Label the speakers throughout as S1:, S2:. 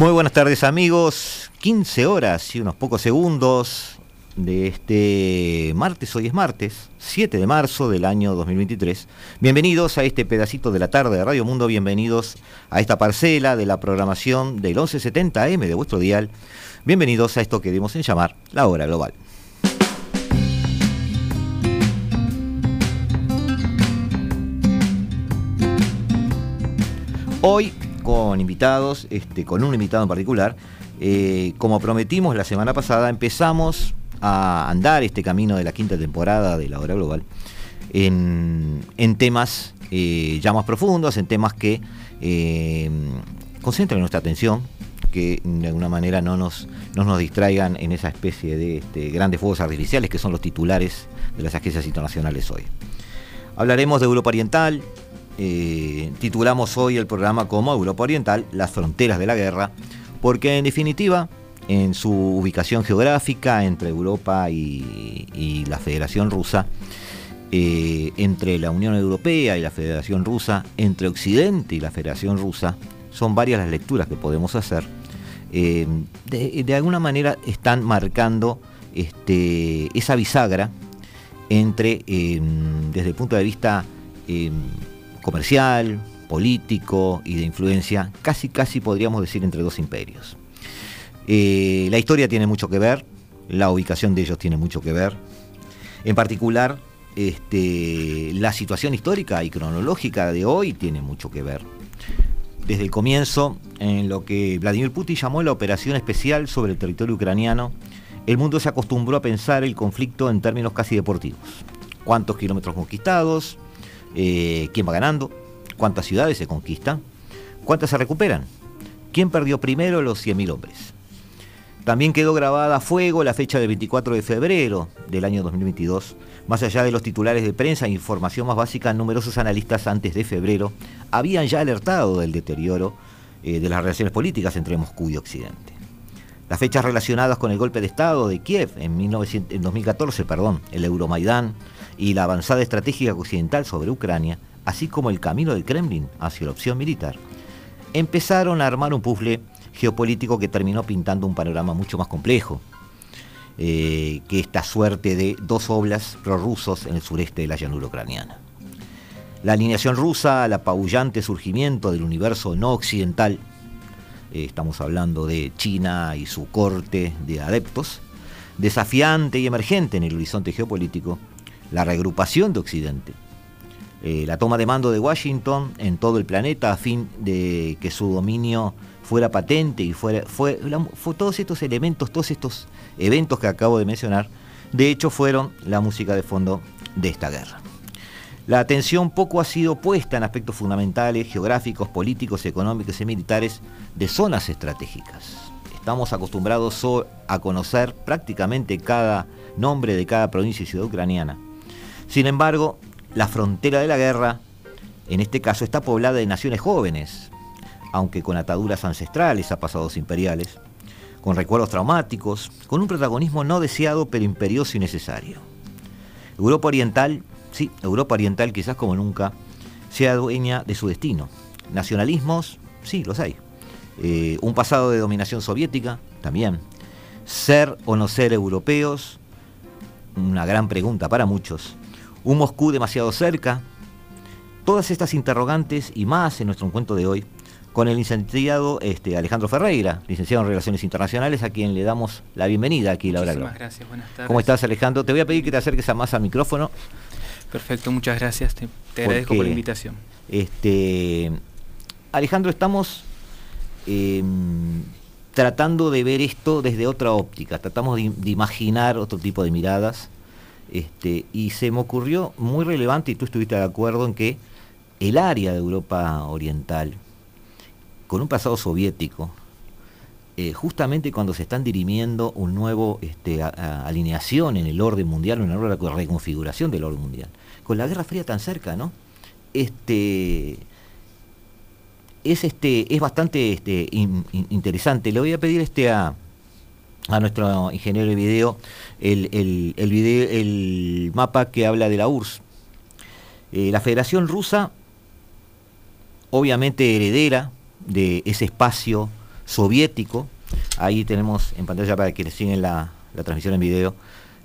S1: Muy buenas tardes amigos, 15 horas y unos pocos segundos de este martes, hoy es martes, 7 de marzo del año 2023. Bienvenidos a este pedacito de la tarde de Radio Mundo, bienvenidos a esta parcela de la programación del 1170M de vuestro dial, bienvenidos a esto que debemos en llamar la hora global. Hoy con invitados, este, con un invitado en particular. Eh, como prometimos la semana pasada, empezamos a andar este camino de la quinta temporada de la hora global en, temas eh, ya más profundos, en temas que eh, concentran nuestra atención, que de alguna manera no nos, no nos distraigan en esa especie de este, grandes fuegos artificiales que son los titulares de las agencias internacionales hoy. Hablaremos de Europa Oriental, eh, titulamos hoy el programa como Europa Oriental, las fronteras de la guerra, porque en definitiva, en su ubicación geográfica entre Europa y, la Federación Rusa, eh, entre la Unión Europea y la Federación Rusa, entre Occidente y la Federación Rusa, son varias las lecturas que podemos hacer. Eh, de, alguna manera están marcando este, esa bisagra entre, desde el punto de vista comercial, político y de influencia, casi casi podríamos decir entre dos imperios. Eh, la historia tiene mucho que ver, la ubicación de ellos tiene mucho que ver. En particular, este, la situación histórica y cronológica de hoy tiene mucho que ver. Desde el comienzo, en lo que Vladimir Putin llamó la operación especial sobre el territorio ucraniano, el mundo se acostumbró a pensar el conflicto en términos casi deportivos. ¿Cuántos kilómetros conquistados? Eh, quién va ganando, cuántas ciudades se conquistan, cuántas se recuperan, quién perdió primero los 100.000 hombres. También quedó grabada a fuego la fecha del 24 de febrero del año 2022. Más allá de los titulares de prensa e información más básica, numerosos analistas antes de febrero habían ya alertado del deterioro eh, de las relaciones políticas entre Moscú y Occidente. Las fechas relacionadas con el golpe de Estado de Kiev en, en 2014, perdón, el Euromaidán, y la avanzada estratégica occidental sobre Ucrania, así como el camino del Kremlin hacia la opción militar, empezaron a armar un puzzle geopolítico que terminó pintando un panorama mucho más complejo eh, que esta suerte de dos oblas prorrusos en el sureste de la llanura ucraniana. La alineación rusa al apabullante surgimiento del universo no occidental, eh, estamos hablando de China y su corte de adeptos, desafiante y emergente en el horizonte geopolítico, la regrupación de Occidente, eh, la toma de mando de Washington en todo el planeta a fin de que su dominio fuera patente y fuera, fue, todos estos elementos, todos estos eventos que acabo de mencionar, de hecho fueron la música de fondo de esta guerra. La atención poco ha sido puesta en aspectos fundamentales, geográficos, políticos, económicos y militares de zonas estratégicas. Estamos acostumbrados a conocer prácticamente cada nombre de cada provincia y ciudad ucraniana sin embargo, la frontera de la guerra, en este caso, está poblada de naciones jóvenes, aunque con ataduras ancestrales a pasados imperiales, con recuerdos traumáticos, con un protagonismo no deseado pero imperioso y necesario. Europa Oriental, sí, Europa Oriental quizás como nunca, sea dueña de su destino. Nacionalismos, sí, los hay. Eh, un pasado de dominación soviética, también. Ser o no ser europeos, una gran pregunta para muchos un Moscú demasiado cerca. Todas estas interrogantes y más en nuestro encuentro de hoy con el licenciado este, Alejandro Ferreira, licenciado en Relaciones Internacionales, a quien le damos la bienvenida aquí, Laura.
S2: Muchísimas gracias, buenas tardes.
S1: ¿Cómo estás, Alejandro? Te voy a pedir que te acerques más al micrófono.
S2: Perfecto, muchas gracias, te, agradezco por la invitación.
S1: Este, Alejandro, estamos em, tratando de ver esto desde otra óptica, tratamos de imaginar otro tipo de miradas este, y se me ocurrió muy relevante, y tú estuviste de acuerdo en que el área de Europa Oriental, con un pasado soviético, eh, justamente cuando se están dirimiendo un nuevo este, alineación en el orden mundial, una nueva reconfiguración del orden mundial. Con la Guerra Fría tan cerca, ¿no? Este, es, este, es bastante interesante. Le voy a pedir este a, a nuestro ingeniero de video el, el, video, el mapa que habla de la URSS. Eh, la Federación Rusa, obviamente heredera de ese espacio soviético, ahí tenemos en pantalla para que siguen la, la transmisión en video,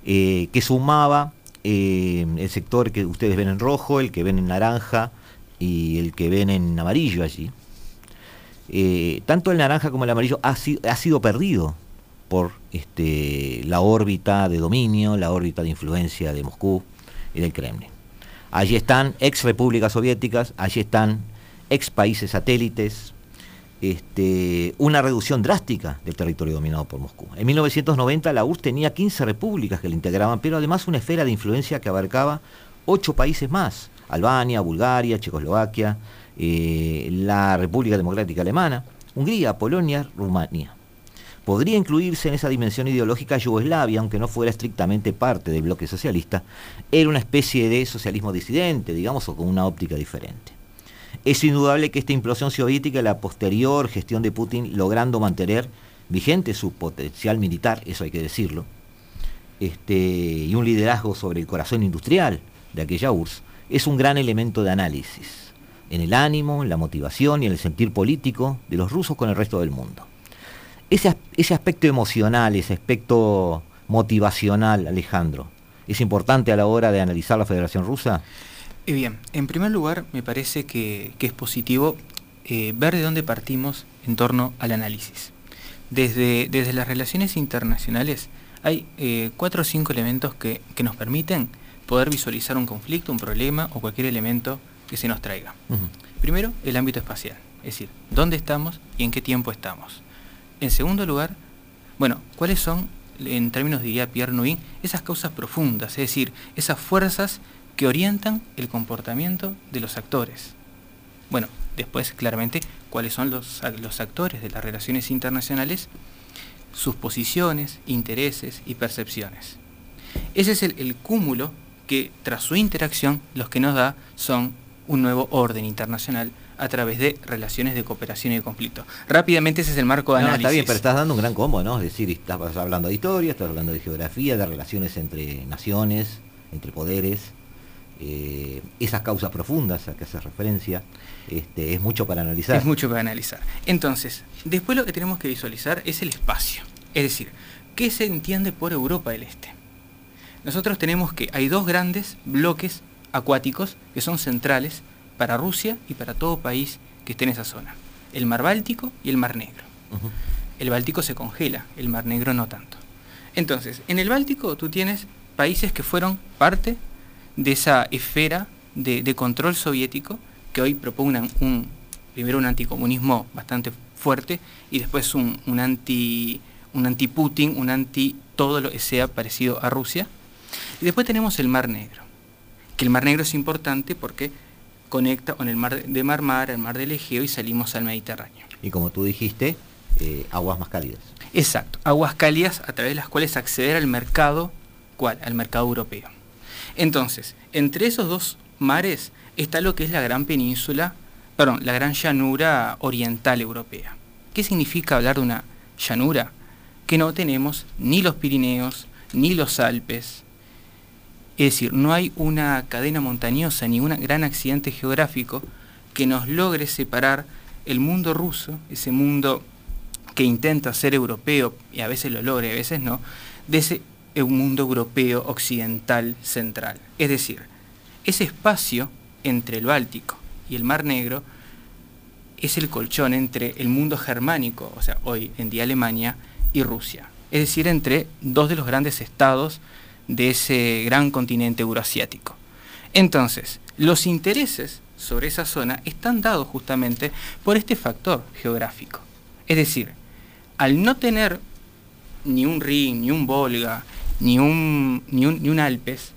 S1: eh, que sumaba eh, el sector que ustedes ven en rojo, el que ven en naranja y el que ven en amarillo allí. tanto el naranja como el amarillo ha, ha sido perdido por este, la órbita de dominio, la órbita de influencia de Moscú y del Kremlin. Allí están ex repúblicas soviéticas, allí están ex países satélites, este, una reducción drástica del territorio dominado por Moscú. En 1990 la URSS tenía 15 repúblicas que la integraban, pero además una esfera de influencia que abarcaba ocho países más, Albania, Bulgaria, Checoslovaquia, eh, la República Democrática Alemana, Hungría, Polonia, Rumania podría incluirse en esa dimensión ideológica Yugoslavia, aunque no fuera estrictamente parte del bloque socialista, era una especie de socialismo disidente, digamos, o con una óptica diferente. Es indudable que esta implosión soviética la posterior gestión de Putin, logrando mantener vigente su potencial militar, eso hay que decirlo, este, y un liderazgo sobre el corazón industrial de aquella URSS, es un gran elemento de análisis en el ánimo, en la motivación y en el sentir político de los rusos con el resto del mundo ese, ese aspecto emocional, ese aspecto motivacional, Alejandro, ¿es importante a la hora de analizar la Federación Rusa?
S2: Eh, bien, en primer lugar me parece que, es positivo eh, ver de dónde partimos en torno al análisis. Desde, desde las relaciones internacionales hay eh, cuatro o cinco elementos que, nos permiten poder visualizar un conflicto, un problema o cualquier elemento que se nos traiga. Primero, el ámbito espacial, es decir, dónde estamos y en qué tiempo estamos. En segundo lugar, bueno, ¿cuáles son, en términos diría Pierre Nouin, esas causas profundas, es decir, esas fuerzas que orientan el comportamiento de los actores? Bueno, después claramente cuáles son los, los actores de las relaciones internacionales, sus posiciones, intereses y percepciones. Ese es el, el cúmulo que tras su interacción los que nos da son un nuevo orden internacional a través de relaciones de cooperación y de conflicto. Rápidamente ese es el marco de análisis.
S1: está bien, pero estás dando un gran combo, ¿no? Es decir, estás hablando de historia, estás hablando de geografía, de relaciones entre naciones, entre poderes, eh, esas causas profundas a que hace referencia, este, es mucho para analizar.
S2: Es mucho para analizar. Entonces, después lo que tenemos que visualizar es el espacio. Es decir, ¿qué se entiende por Europa del Este? Nosotros tenemos que hay dos grandes bloques acuáticos que son centrales para Rusia y para todo país que esté en esa zona. El mar Báltico y el mar Negro. El Báltico se congela, el mar Negro no tanto. Entonces, en el Báltico tú tienes países que fueron parte de esa esfera de, control soviético que hoy propugnan un, primero un anticomunismo bastante fuerte y después un, un anti un anti-Putin, un anti todo lo que sea parecido a Rusia. Y después tenemos el Mar Negro, que el Mar Negro es importante porque conecta con el mar de Marmara, el mar del Egeo y salimos al Mediterráneo.
S1: Y como tú dijiste, eh, aguas más cálidas.
S2: Exacto, aguas cálidas a través de las cuales acceder al mercado, ¿cuál? Al mercado europeo. Entonces, entre esos dos mares está lo que es la gran península, perdón, la gran llanura oriental europea. ¿Qué significa hablar de una llanura? Que no tenemos ni los Pirineos, ni los Alpes, es decir, no hay una cadena montañosa ni un gran accidente geográfico que nos logre separar el mundo ruso, ese mundo que intenta ser europeo, y a veces lo logra y a veces no, de ese mundo europeo occidental central. Es decir, ese espacio entre el Báltico y el Mar Negro es el colchón entre el mundo germánico, o sea, hoy en día Alemania, y Rusia. Es decir, entre dos de los grandes estados de ese gran continente euroasiático. Entonces, los intereses sobre esa zona están dados justamente por este factor geográfico. Es decir, al no tener ni un Rin, ni un Volga, ni un, ni un, Alpes,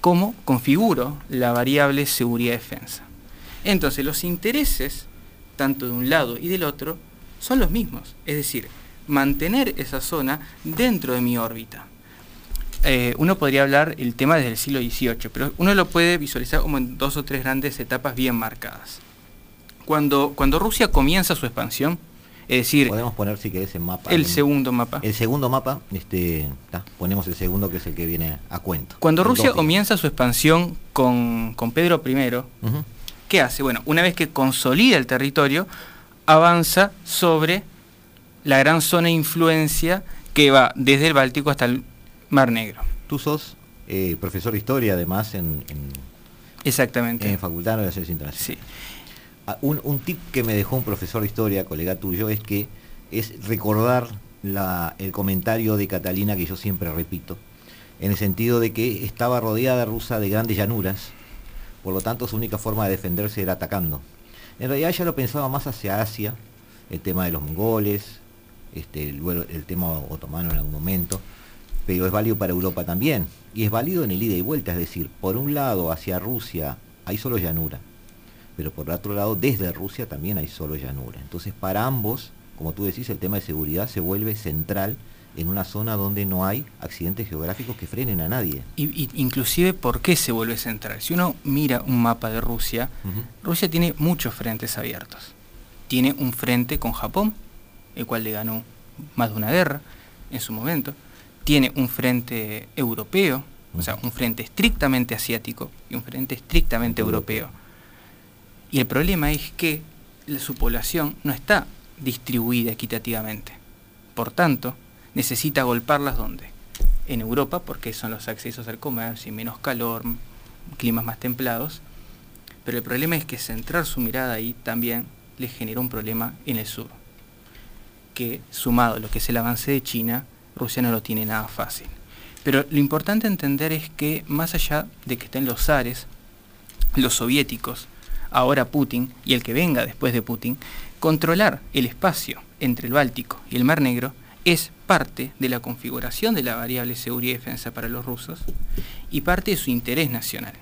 S2: ¿cómo configuro la variable seguridad-defensa? Entonces, los intereses, tanto de un lado y del otro, son los mismos. Es decir, mantener esa zona dentro de mi órbita. Eh, uno podría hablar el tema desde el siglo XVIII, pero uno lo puede visualizar como en dos o tres grandes etapas bien marcadas. Cuando, cuando Rusia comienza su expansión, es decir...
S1: Podemos poner, si querés, el mapa.
S2: El segundo mapa.
S1: El segundo mapa, este, ponemos el segundo que es el que viene a cuento.
S2: Cuando Rusia comienza su expansión con, Pedro I, ¿qué hace? Bueno, una vez que consolida el territorio, avanza sobre la gran zona de influencia que va desde el Báltico hasta el Mar Negro.
S1: Tú sos eh, profesor de historia, además, en,
S2: Exactamente.
S1: en Facultad de Relaciones Internacionales. Sí. Ah, un, tip que me dejó un profesor de historia, colega tuyo, es que es recordar el comentario de Catalina que yo siempre repito, en el sentido de que estaba rodeada Rusia de grandes llanuras, por lo tanto su única forma de defenderse era atacando. En realidad ella lo pensaba más hacia Asia, el tema de los mongoles, este, el, el tema otomano en algún momento, pero es válido para Europa también. Y es válido en el ida y vuelta, es decir, por un lado hacia Rusia hay solo llanura, pero por otro lado desde Rusia también hay solo llanura. Entonces para ambos, como tú decís, el tema de seguridad se vuelve central en una zona donde no hay accidentes geográficos que frenen a nadie.
S2: Y, inclusive, ¿por qué se vuelve central? Si uno mira un mapa de Rusia, Rusia tiene muchos frentes abiertos. Tiene un frente con Japón, el cual le ganó más de una guerra en su momento tiene un frente europeo, o sea, un frente estrictamente asiático y un frente estrictamente europeo. Y el problema es que su población no está distribuida equitativamente. Por tanto, necesita golparlas donde? En Europa, porque son los accesos al comercio y menos calor, climas más templados. Pero el problema es que centrar su mirada ahí también le genera un problema en el sur, que sumado a lo que es el avance de China, Rusia no lo tiene nada fácil. Pero lo importante entender es que más allá de que estén los zares, los soviéticos, ahora Putin y el que venga después de Putin, controlar el espacio entre el Báltico y el Mar Negro es parte de la configuración de la variable seguridad y defensa para los rusos y parte de su interés nacional.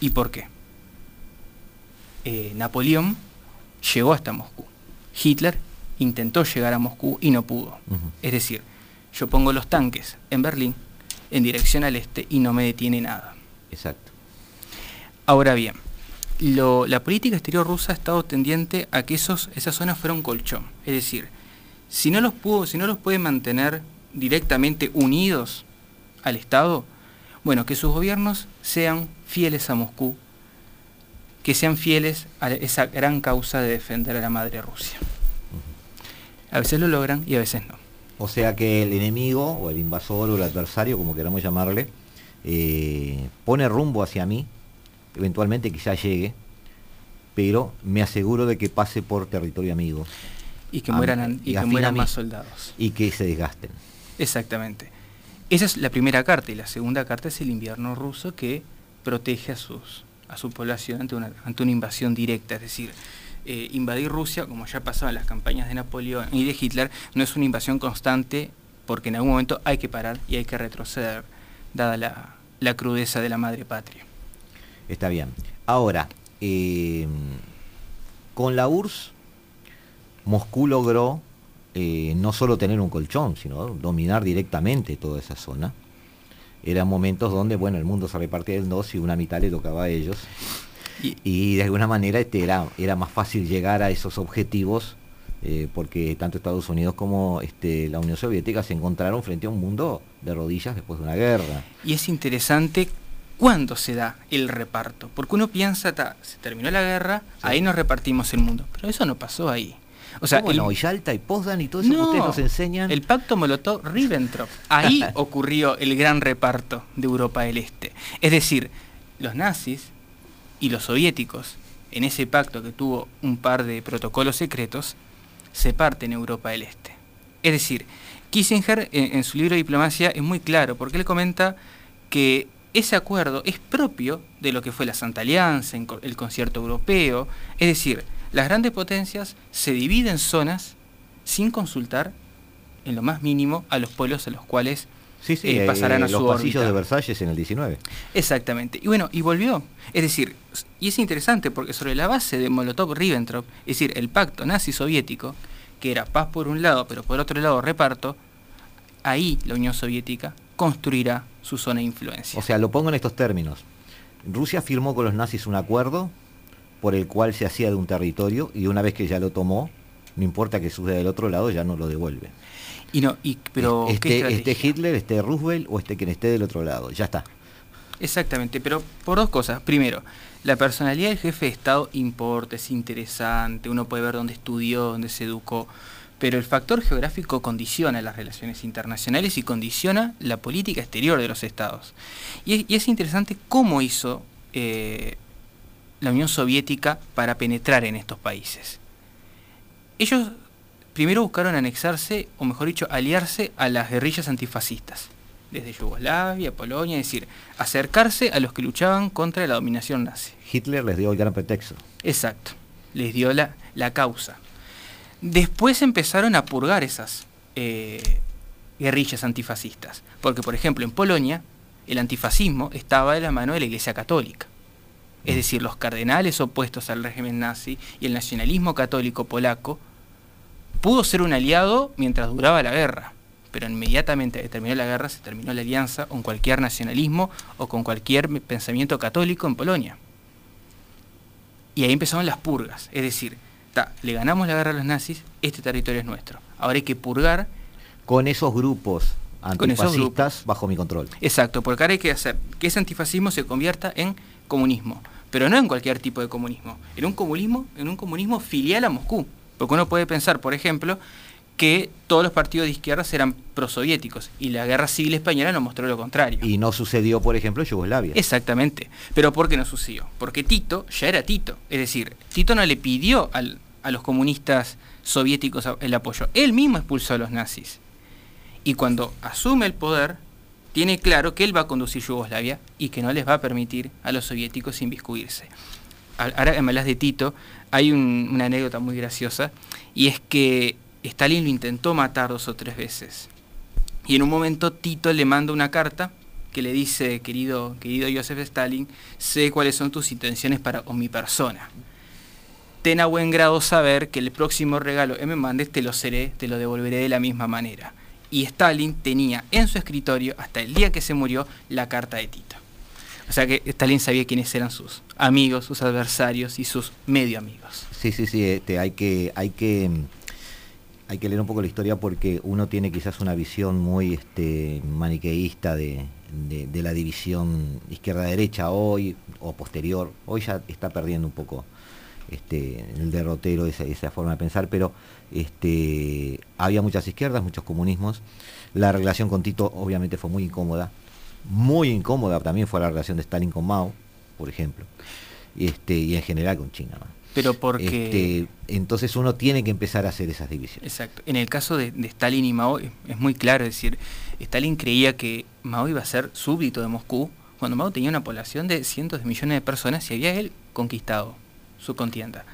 S2: ¿Y por qué? Eh, Napoleón llegó hasta Moscú. Hitler intentó llegar a Moscú y no pudo. Es decir, yo pongo los tanques en Berlín en dirección al este y no me detiene nada.
S1: Exacto.
S2: Ahora bien, la política exterior rusa ha estado tendiente a que esos, esas zonas fueran un colchón. Es decir, si no los pudo, si no los puede mantener directamente unidos al Estado, bueno, que sus gobiernos sean fieles a Moscú, que sean fieles a esa gran causa de defender a la madre Rusia. A veces lo logran y a veces no.
S1: O sea que el enemigo, o el invasor, o el adversario, como queramos llamarle, eh, pone rumbo hacia mí, eventualmente quizá llegue, pero me aseguro de que pase por territorio amigo.
S2: Y que mueran, y que mueran más soldados.
S1: Y que se desgasten.
S2: Exactamente. Esa es la primera carta, y la segunda carta es el invierno ruso que protege a, sus, a su población ante una, ante una invasión directa, es decir, eh, invadir Rusia, como ya pasaba en las campañas de Napoleón y de Hitler, no es una invasión constante porque en algún momento hay que parar y hay que retroceder, dada la, crudeza de la madre patria.
S1: Está bien. Ahora, eh, con la URSS, Moscú logró eh, no solo tener un colchón, sino dominar directamente toda esa zona. Eran momentos donde, bueno, el mundo se repartía en dos y una mitad le tocaba a ellos. Y, de alguna manera este, era, era más fácil llegar a esos objetivos eh, porque tanto Estados Unidos como este, la Unión Soviética se encontraron frente a un mundo de rodillas después de una guerra.
S2: Y es interesante cuándo se da el reparto, porque uno piensa, se terminó la guerra, ahí nos repartimos el mundo, pero eso no pasó ahí.
S1: O sea, el, no? y Yalta y y todo eso que ustedes nos enseñan.
S2: El pacto Molotov-Ribbentrop. Ahí ocurrió el gran reparto de Europa del Este. Es decir, los nazis y los soviéticos, en ese pacto que tuvo un par de protocolos secretos, se parten Europa del Este. Es decir, Kissinger en, su libro Diplomacia es muy claro, porque él comenta que ese acuerdo es propio de lo que fue la Santa Alianza, el concierto europeo, es decir, las grandes potencias se dividen zonas sin consultar en lo más mínimo a los pueblos a los cuales
S1: Sí, sí, eh, pasarán a los pasillos de Versalles en el 19.
S2: Exactamente. Y bueno, y volvió. Es decir, y es interesante porque sobre la base de Molotov-Ribbentrop, es decir, el pacto nazi-soviético, que era paz por un lado, pero por otro lado reparto, ahí la Unión Soviética construirá su zona de influencia.
S1: O sea, lo pongo en estos términos. Rusia firmó con los nazis un acuerdo por el cual se hacía de un territorio y una vez que ya lo tomó, no importa que suceda del otro lado, ya no lo devuelve.
S2: Y no, y, pero
S1: este, este Hitler, este Roosevelt o este quien esté del otro lado, ya está.
S2: Exactamente, pero por dos cosas. Primero, la personalidad del jefe de Estado importa, es interesante, uno puede ver dónde estudió, dónde se educó, pero el factor geográfico condiciona las relaciones internacionales y condiciona la política exterior de los estados. Y es, interesante cómo hizo eh, la Unión Soviética para penetrar en estos países. Ellos primero buscaron anexarse, o mejor dicho, aliarse a las guerrillas antifascistas, desde Yugoslavia, Polonia, es decir, acercarse a los que luchaban contra la dominación nazi.
S1: Hitler les dio el gran pretexto.
S2: Exacto, les dio la, la causa. Después empezaron a purgar esas eh, guerrillas antifascistas, porque por ejemplo en Polonia el antifascismo estaba de la mano de la Iglesia Católica. Es decir, los cardenales opuestos al régimen nazi y el nacionalismo católico polaco pudo ser un aliado mientras duraba la guerra, pero inmediatamente que terminó la guerra se terminó la alianza con cualquier nacionalismo o con cualquier pensamiento católico en Polonia. Y ahí empezaron las purgas, es decir, le ganamos la guerra a los nazis, este territorio es nuestro. Ahora hay que purgar
S1: con esos grupos antifascistas bajo mi control.
S2: Exacto, porque ahora hay que hacer que ese antifascismo se convierta en comunismo, pero no en cualquier tipo de comunismo, en un comunismo, en un comunismo filial a Moscú. Porque uno puede pensar, por ejemplo, que todos los partidos de izquierda eran prosoviéticos y la guerra civil española nos mostró lo contrario.
S1: Y no sucedió, por ejemplo, en Yugoslavia.
S2: Exactamente. Pero ¿por qué no sucedió? Porque Tito ya era Tito. Es decir, Tito no le pidió a los comunistas soviéticos el apoyo. Él mismo expulsó a los nazis. Y cuando asume el poder, tiene claro que él va a conducir Yugoslavia y que no les va a permitir a los soviéticos inviscuirse. Ahora me hablas de Tito, hay una anécdota muy graciosa, y es que Stalin lo intentó matar dos o tres veces. Y en un momento Tito le manda una carta que le dice, querido, querido Joseph Stalin, sé cuáles son tus intenciones para con mi persona. Ten a buen grado saber que el próximo regalo que me mandes te lo seré, te lo devolveré de la misma manera. Y Stalin tenía en su escritorio, hasta el día que se murió, la carta de Tito. O sea que Stalin sabía quiénes eran sus amigos, sus adversarios y sus medio amigos.
S1: Sí, sí, sí, este, hay que, hay que, hay que leer un poco la historia porque uno tiene quizás una visión muy este, maniqueísta de, la división izquierda-derecha hoy o posterior. Hoy ya está perdiendo un poco este, el derrotero esa, esa forma de pensar, pero este, había muchas izquierdas, muchos comunismos. La relación con Tito obviamente fue muy incómoda muy incómoda también fue la relación de Stalin con Mao, por ejemplo, este, y en general con China.
S2: Pero porque...
S1: Este, entonces uno tiene que empezar a hacer esas divisiones.
S2: Exacto. En el caso de, Stalin y Mao es muy claro, es decir, Stalin creía que Mao iba a ser súbdito de Moscú cuando Mao tenía una población de cientos de millones de personas y había él conquistado su contienda.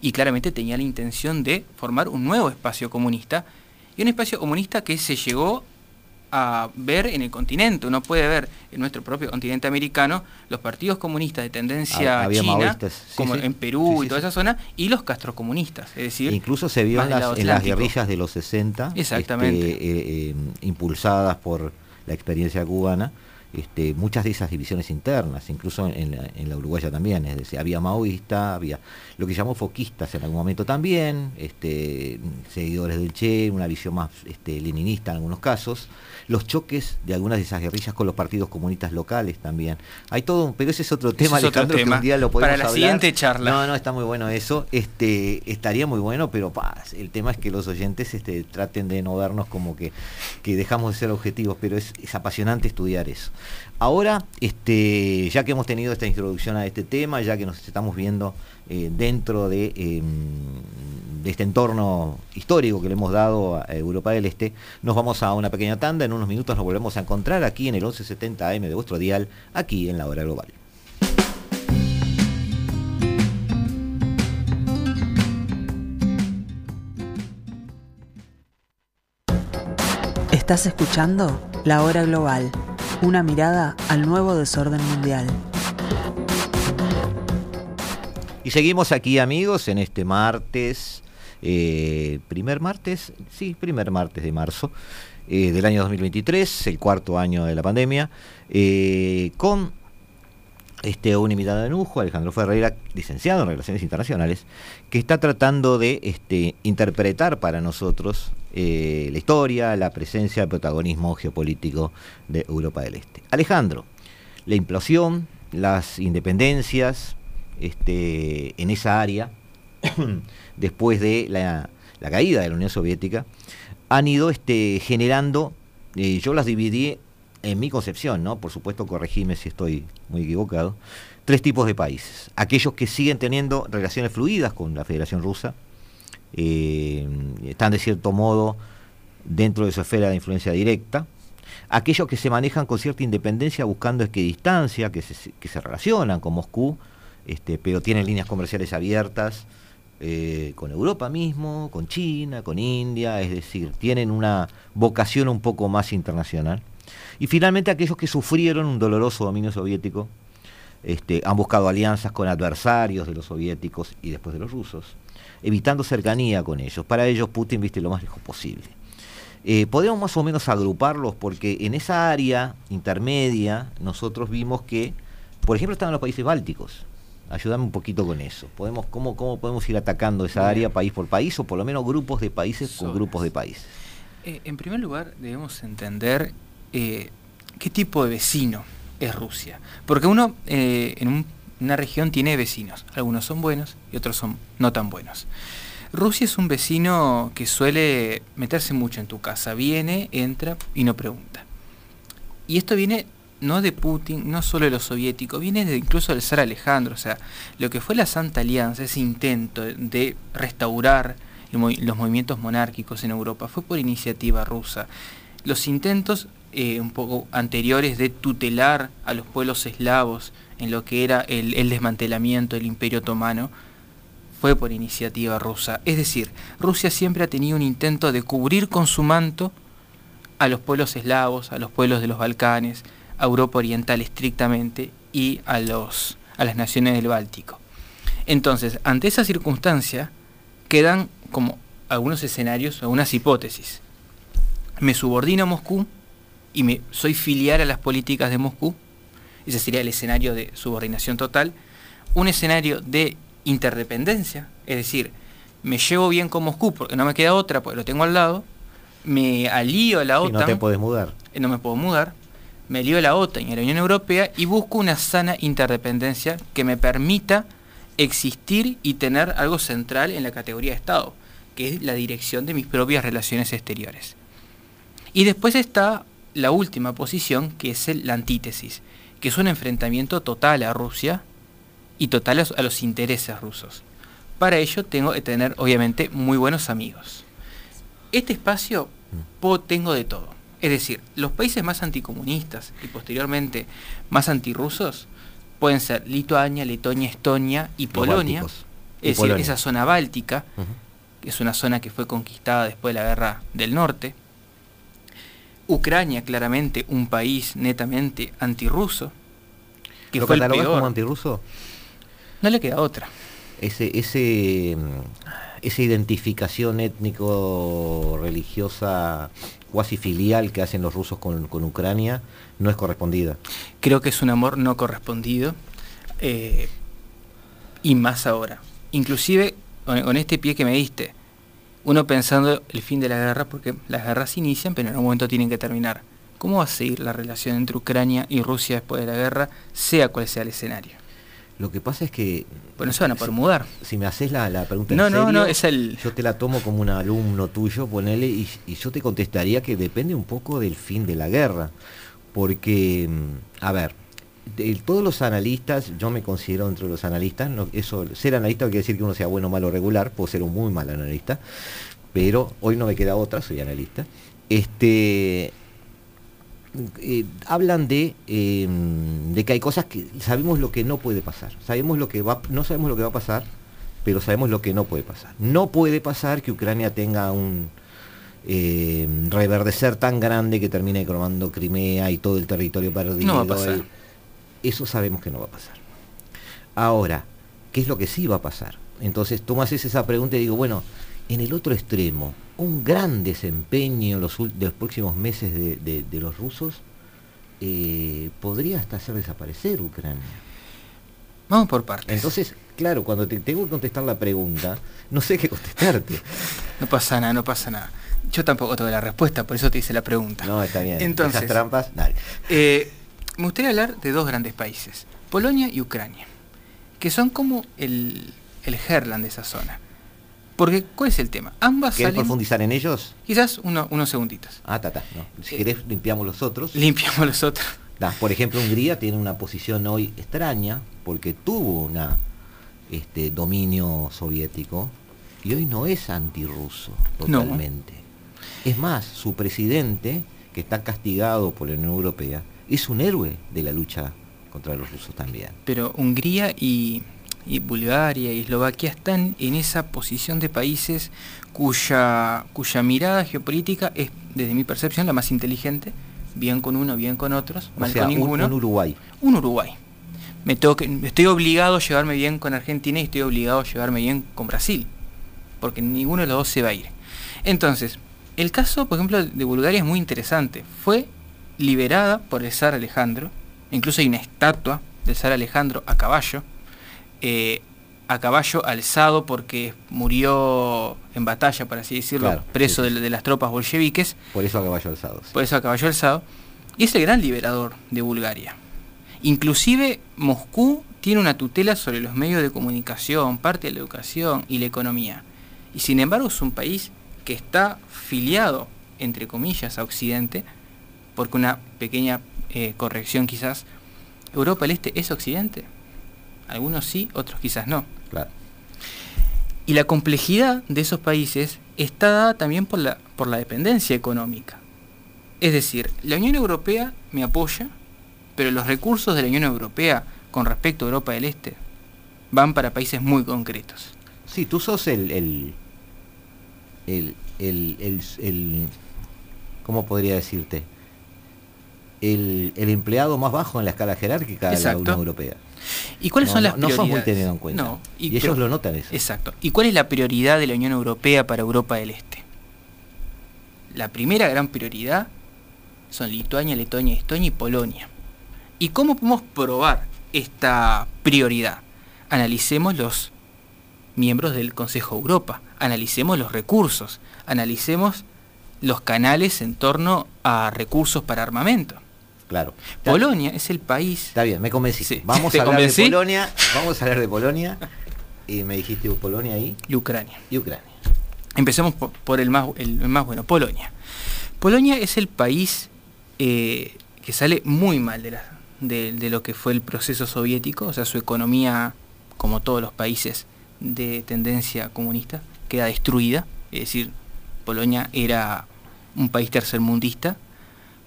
S2: Y claramente tenía la intención de formar un nuevo espacio comunista, y un espacio comunista que se llegó a ver en el continente. Uno puede ver en nuestro propio continente americano los partidos comunistas de tendencia china, como en Perú y toda esa zona, y los castrocomunistas. Es decir,
S1: incluso se vio en las, guerrillas de los 60,
S2: Exactamente.
S1: Este, eh, eh, impulsadas por la experiencia cubana, este, muchas de esas divisiones internas, incluso en la, en la, uruguaya también, es decir, había maoístas, había lo que llamó foquistas en algún momento también, este, seguidores del Che, una visión más este, leninista en algunos casos, los choques de algunas de esas guerrillas con los partidos comunistas locales también. Hay todo, pero ese es otro tema,
S2: Alejandro, que un día lo podemos
S1: Para
S2: la siguiente charla.
S1: No, no, está muy bueno eso. Este, estaría muy bueno, pero el tema es que los oyentes este, traten de no vernos como que, que dejamos de ser objetivos, pero es, es apasionante estudiar eso. Ahora, este, ya que hemos tenido esta introducción a este tema, ya que nos estamos viendo eh, dentro de, em, de, este entorno histórico que le hemos dado a Europa del Este, nos vamos a una pequeña tanda. En unos minutos nos volvemos a encontrar aquí en el 1170 AM de vuestro dial, aquí en la hora global.
S3: Estás escuchando La Hora Global una mirada al nuevo desorden mundial.
S1: Y seguimos aquí amigos en este martes eh, primer martes, sí, primer martes de marzo eh, del año 2023, el cuarto año de la pandemia, eh, con este, un invitado de Nujo, Alejandro Ferreira, licenciado en Relaciones Internacionales, que está tratando de este, interpretar para nosotros la historia, la presencia, el protagonismo geopolítico de Europa del Este. Alejandro, la implosión, las independencias este, en esa área, después de la, caída de la Unión Soviética, han ido este, generando, eh, yo las dividí en mi concepción, ¿no? por supuesto corregime si estoy muy equivocado, tres tipos de países. Aquellos que siguen teniendo relaciones fluidas con la Federación Rusa, eh, están de cierto modo dentro de su esfera de influencia directa, aquellos que se manejan con cierta independencia buscando equidistancia, que se, que se relacionan con Moscú, este, pero tienen líneas comerciales abiertas eh, con Europa mismo, con China, con India, es decir, tienen una vocación un poco más internacional. Y finalmente aquellos que sufrieron un doloroso dominio soviético, este, han buscado alianzas con adversarios de los soviéticos y después de los rusos, evitando cercanía con ellos. Para ellos Putin viste lo más lejos posible. Eh, podemos más o menos agruparlos porque en esa área intermedia nosotros vimos que, por ejemplo, estaban los países bálticos. Ayúdame un poquito con eso. ¿Podemos, cómo, ¿Cómo podemos ir atacando esa área país por país o por lo menos grupos de países con grupos de países?
S2: Eh, en primer lugar, debemos entender eh, qué tipo de vecino es Rusia. Porque uno en una región tiene vecinos. Algunos son buenos y otros son no tan buenos. Rusia es un vecino que suele meterse mucho en tu casa. Viene, entra y no pregunta. Y esto viene no de Putin, no solo de los soviéticos, viene de incluso del zar Alejandro. O sea, lo que fue la Santa Alianza, ese intento de restaurar los movimientos monárquicos en Europa, fue por iniciativa rusa. Los intentos eh, un poco anteriores de tutelar a los pueblos eslavos en lo que era el, el desmantelamiento del imperio otomano, fue por iniciativa rusa. Es decir, Rusia siempre ha tenido un intento de cubrir con su manto a los pueblos eslavos, a los pueblos de los Balcanes, a Europa Oriental estrictamente y a, los, a las naciones del Báltico. Entonces, ante esa circunstancia, quedan como algunos escenarios, algunas hipótesis. Me subordino a Moscú y me soy filial a las políticas de Moscú. Ese sería el escenario de subordinación total. Un escenario de interdependencia, es decir, me llevo bien con Moscú porque no me queda otra, porque lo tengo al lado, me alío a la OTAN.
S1: no te puedes mudar.
S2: Eh, no me puedo mudar. Me alío a la OTAN y a la Unión Europea y busco una sana interdependencia que me permita existir y tener algo central en la categoría de Estado, que es la dirección de mis propias relaciones exteriores. Y después está la última posición, que es la antítesis, que es un enfrentamiento total a Rusia y total a los intereses rusos. Para ello tengo que tener, obviamente, muy buenos amigos. Este espacio tengo de todo. Es decir, los países más anticomunistas y posteriormente más antirrusos pueden ser Lituania, Letonia, Estonia y Polonia. es decir, esa zona báltica, que es una zona que fue conquistada después de la guerra del norte. Ucrania, claramente, un país netamente antirruso.
S1: Que fue el peor. como antirruso?
S2: No le queda otra.
S1: Ese, ese, esa identificación étnico-religiosa cuasi filial que hacen los rusos con, Ucrania no es correspondida.
S2: Creo que es un amor no correspondido eh, y más ahora. Inclusive con, este pie que me diste, uno pensando el fin de la guerra, porque las guerras inician, pero en algún momento tienen que terminar. ¿Cómo va a seguir la relación entre Ucrania y Rusia después de la guerra, sea cual sea el escenario?
S1: Lo que pasa es que...
S2: Bueno, se van a poder mudar.
S1: Si me haces la, pregunta
S2: no, en serio, no, no, es el...
S1: yo te la tomo como un alumno tuyo, ponele, y, yo te contestaría que depende un poco del fin de la guerra. Porque, mm, a ver, todos los analistas, yo me considero entre los analistas, no, eso, ser analista no quiere decir que uno sea bueno, malo o regular, puedo ser un muy mal analista, pero hoy no me queda otra, soy analista. Este, eh, hablan de, em, de que hay cosas que sabemos lo que no puede pasar. Sabemos lo que va, no sabemos lo que va a pasar, pero sabemos lo que no puede pasar. No puede pasar que Ucrania tenga un em, reverdecer tan grande que termine cromando Crimea y todo el territorio perdido. Eso sabemos que no va a pasar. Ahora, ¿qué es lo que sí va a pasar? Entonces tú me haces esa pregunta y digo, bueno, en el otro extremo, un gran desempeño en los, los próximos meses de, los rusos eh, podría hasta hacer desaparecer Ucrania.
S2: Vamos por partes.
S1: Entonces, claro, cuando te tengo que contestar la pregunta, no sé qué contestarte.
S2: No pasa nada, no pasa nada. Yo tampoco tengo la respuesta, por eso te hice la pregunta.
S1: No, está bien.
S2: Entonces,
S1: Esas trampas, dale.
S2: Eh, me gustaría hablar de dos grandes países, Polonia y Ucrania, que son como el, el Herland de esa zona. Porque, ¿cuál es el tema? Ambas
S1: ¿Quieres profundizar en ellos?
S2: Quizás unos segunditos.
S1: Ah, ta, ta. Si eh, querés, limpiamos los otros.
S2: Limpiamos los otros.
S1: por ejemplo, Hungría tiene una posición hoy extraña porque tuvo un este, dominio soviético y hoy no es antirruso totalmente. Es más, su presidente, que está castigado por la Unión Europea, es un héroe de la lucha contra los rusos también.
S2: Pero Hungría y, Bulgaria y Eslovaquia están en esa posición de países cuya, cuya mirada geopolítica es, desde mi percepción, la más inteligente, bien con uno, bien con otros, mal con ninguno.
S1: Un, Uruguay.
S2: Un Uruguay. Me estoy obligado a llevarme bien con Argentina y estoy obligado a llevarme bien con Brasil, porque ninguno de los dos se va a ir. Entonces, el caso, por ejemplo, de Bulgaria es muy interesante. Fue liberada por el zar Alejandro, incluso hay una estatua del zar Alejandro a caballo, eh, a caballo alzado porque murió en batalla, por así decirlo, preso De, las tropas bolcheviques.
S1: Por eso a caballo alzado.
S2: Por eso a caballo alzado. Y es el gran liberador de Bulgaria. Inclusive Moscú tiene una tutela sobre los medios de comunicación, parte de la educación y la economía. Y sin embargo es un país que está filiado, entre comillas, a Occidente, porque una pequeña eh, corrección quizás, Europa del Este es Occidente. Algunos sí, otros quizás no. Y la complejidad de esos países está dada también por la, por la dependencia económica. Es decir, la Unión Europea me apoya, pero los recursos de la Unión Europea con respecto a Europa del Este van para países muy concretos.
S1: Sí, tú sos el, el, el, el ¿cómo podría decirte? El, empleado más bajo en la escala jerárquica de la Unión Europea.
S2: ¿Y cuáles son las
S1: prioridades? No son muy tenido en cuenta. y, ellos lo notan eso.
S2: Exacto. ¿Y cuál es la prioridad de la Unión Europea para Europa del Este? La primera gran prioridad son Lituania, Letonia, Estonia y Polonia. ¿Y cómo podemos probar esta prioridad? Analicemos los miembros del Consejo Europa, analicemos los recursos, analicemos los canales en torno a recursos para armamento.
S1: Claro.
S2: Polonia es el país.
S1: Está bien, me convencí. Vamos a hablar de Polonia. Vamos a hablar de Polonia. Y me dijiste Polonia ahí.
S2: Y Ucrania.
S1: Y Ucrania.
S2: Empecemos por, el, más, el más bueno, Polonia. Polonia es el país eh, que sale muy mal de, la, de, lo que fue el proceso soviético, o sea, su economía, como todos los países de tendencia comunista, queda destruida, es decir, Polonia era un país tercermundista,